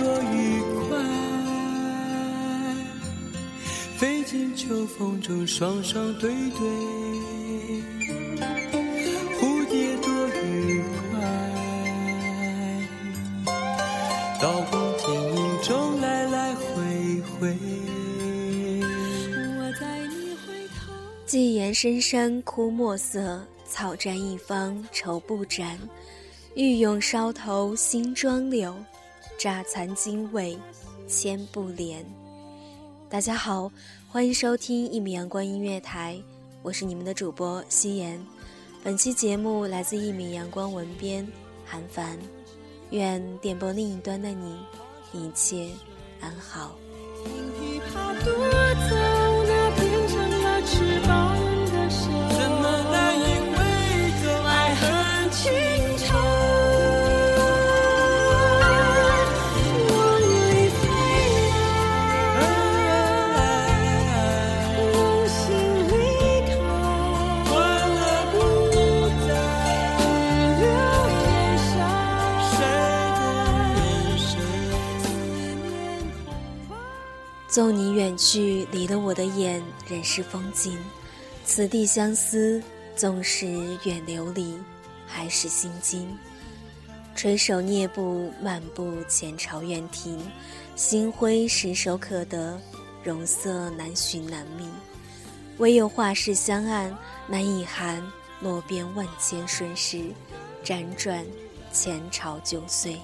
多愉快，飞进秋风中，双双对对。蝴蝶多愉快，刀光剑影中来来回回。我在你回头。寄言深山枯墨色，草占一方愁不展。欲用梢头新妆柳，乍残经纬千不怜。大家好，欢迎收听一米阳光音乐台，我是你们的主播夕颜。本期节目来自一米阳光文编韩凡，愿电波另一端的你一切安好。句，离了我的眼，仍是风景。此地相思，纵使远流离，还是心惊。垂手蹑步，漫步前朝院庭，星辉石手可得，容色难寻难觅。唯有画室相按，难以含落边万千瞬时，辗转前朝旧岁。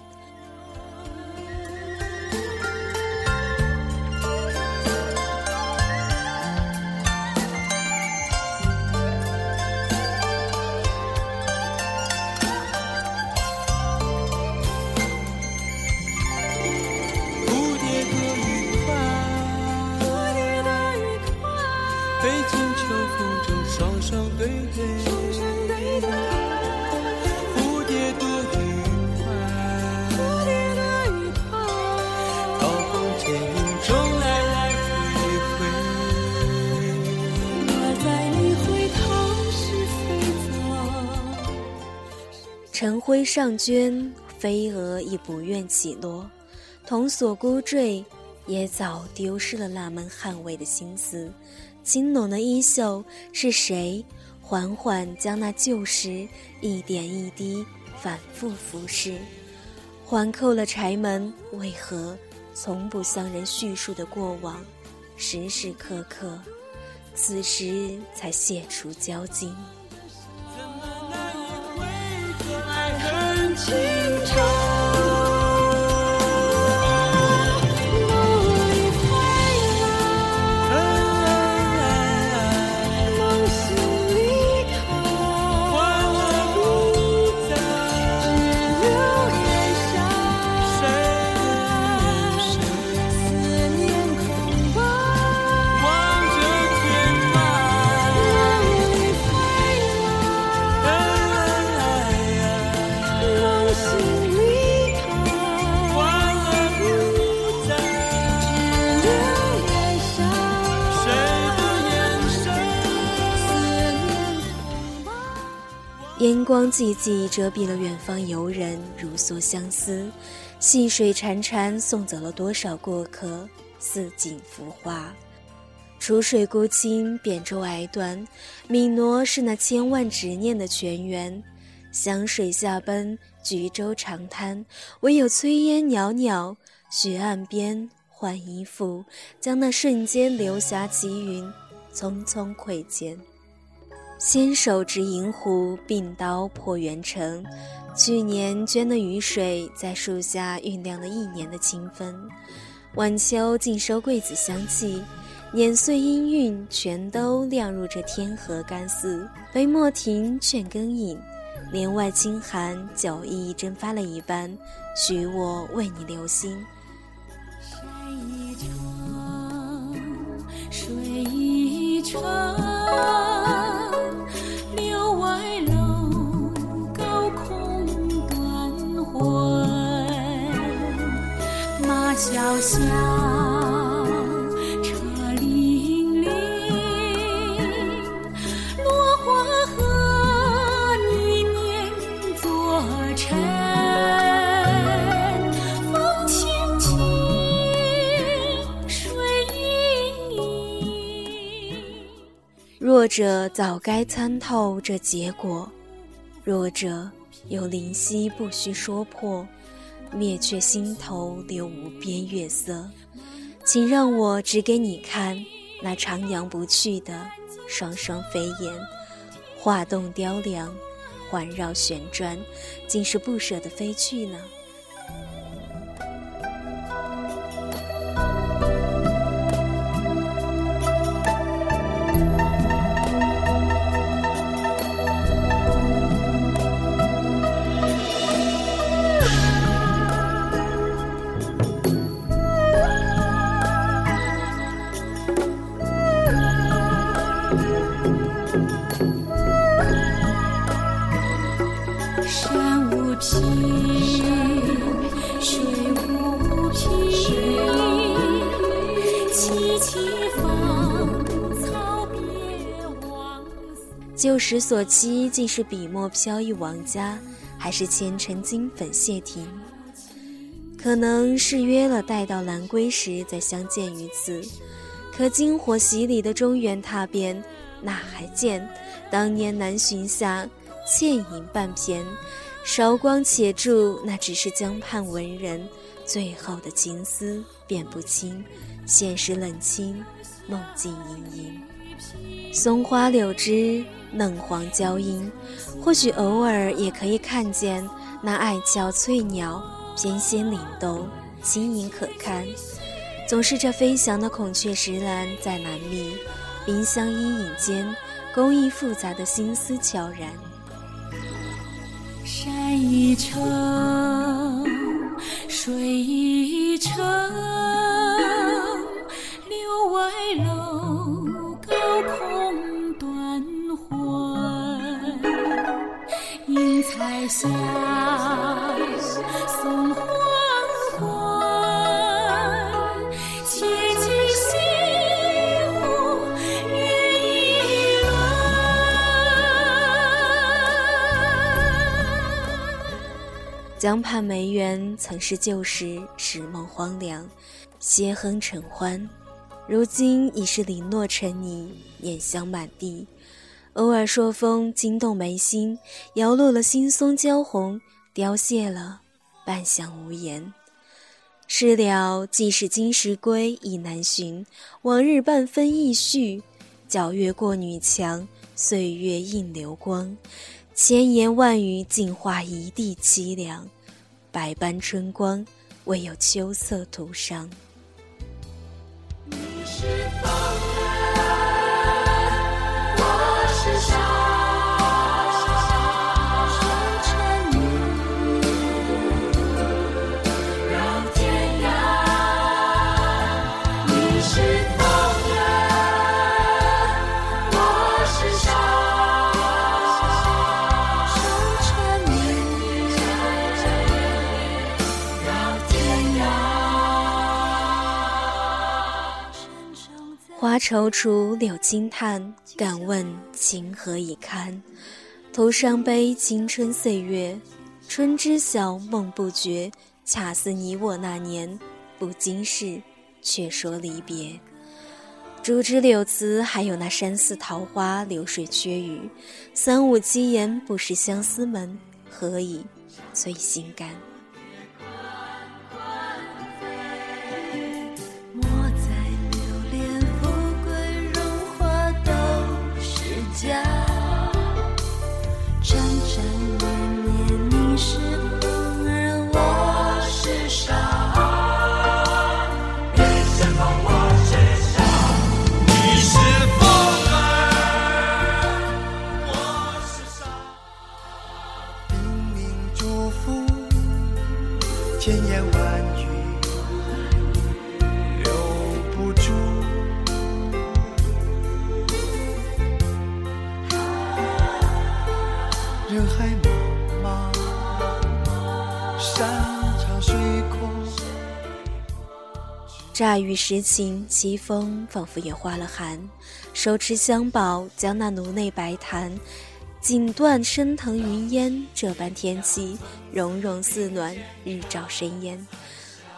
晖上绢，飞蛾亦不愿起落。童所孤坠，也早丢失了那门捍卫的心思。青拢的衣袖，是谁缓缓将那旧时一点一滴反复俯视？环扣了柴门，为何从不向人叙述的过往，时时刻刻，此时才解除交集？情。烟光寂寂，遮蔽了远方游人如梭相思；细水潺潺，送走了多少过客，似锦浮华。楚水孤清，扁舟矮短，汨罗是那千万执念的泉源。湘水下奔，橘洲长滩，唯有炊烟袅袅，雪岸边换衣服，将那瞬间流霞齐云，匆匆窥见。纤手执银壶，并刀破圆城。去年捐的雨水，在树下酝酿了一年的清风。晚秋尽收桂子香气，碾碎音韵，全都酿入这天河干寺。杯莫停，劝更饮，帘外清寒，酒意蒸发了一般，许我为你留心。山一程，水一程，马萧萧，车辚辚，落花和你念作尘。风轻轻，水盈盈。弱者早该参透这结果，弱者有灵犀不需说破，灭却心头留无边月色。请让我指给你看那徜徉不去的双双飞燕，画栋雕梁，环绕旋转，竟是不舍得飞去呢。旧时所期，竟是笔墨飘逸王家，还是前尘金粉谢亭？可能是约了待到兰归时再相见于此。可金火洗礼的中原踏遍，哪还见当年南巡下倩影半片？韶光且住，那只是江畔文人最后的情思辨不清，现实冷清，梦境盈盈。松花柳枝，嫩黄娇莺，或许偶尔也可以看见那爱俏翠鸟翩跹灵动，轻盈可看。总是这飞翔的孔雀石兰在难觅，冰箱阴影间，工艺复杂的心思悄然。山一程，水一程，彩霞，送黄昏。且听西湖月一轮。江畔梅园曾是旧时，时梦荒凉，歇哼成欢。如今已是零落成泥，碾香满地。偶尔朔风惊动眉心，摇落了新松娇红，凋谢了半晌无言。事了，即使今时归已难寻，往日半分意绪。皎月过女墙，岁月映流光。千言万语尽化一地凄凉，百般春光，唯有秋色徒伤。花踌躇，柳轻叹，敢问情何以堪？徒伤悲青春岁月，春知晓，梦不觉，恰似你我那年，不经事，却说离别。竹枝柳词，还有那山寺桃花流水缺雨，三五七言不识相思门，何以醉心肝？乍雨时晴，凄风仿佛也化了寒。手持香宝，将那颅内白檀，锦缎升腾云烟。这般天气，融融似暖，日照生烟。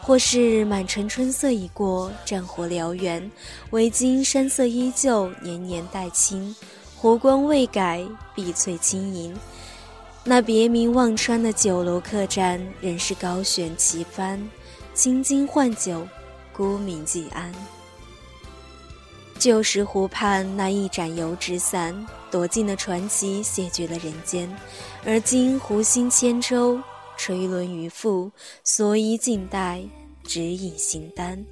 或是满城春色已过，战火燎原，唯今山色依旧，年年带青。湖光未改，碧翠轻盈。那别名忘川的酒楼客栈，仍是高悬旗帆，青金换酒。孤名寄安。旧时湖畔那一盏油纸伞，躲进了传奇，谢绝了人间。而今湖心千舟，垂纶渔父，所以静待，只饮形单。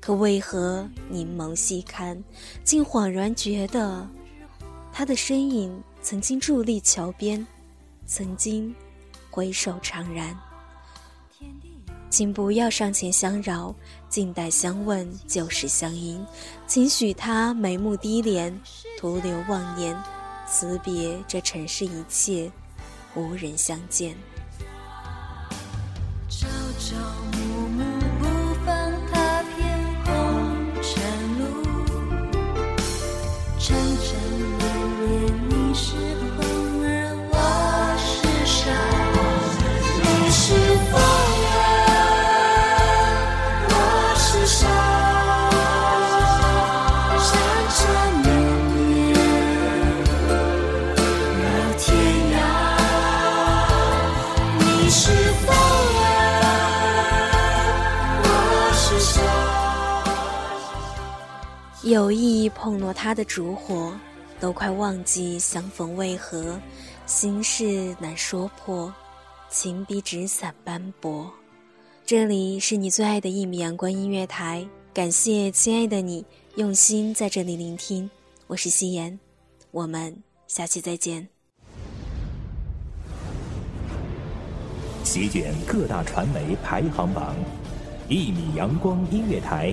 可为何凝眸细看，竟恍然觉得，他的身影曾经伫立桥边，曾经回首怅然。请不要上前相扰。静待相问，旧时相迎，请许他眉目低敛，徒留妄念，辞别这尘世一切，无人相见。有意碰落他的烛火，都快忘记相逢为何，心事难说破，情比纸伞斑驳。这里是你最爱的一米阳光音乐台，感谢亲爱的你用心在这里聆听，我是夕颜，我们下期再见。席卷各大传媒排行榜，一米阳光音乐台。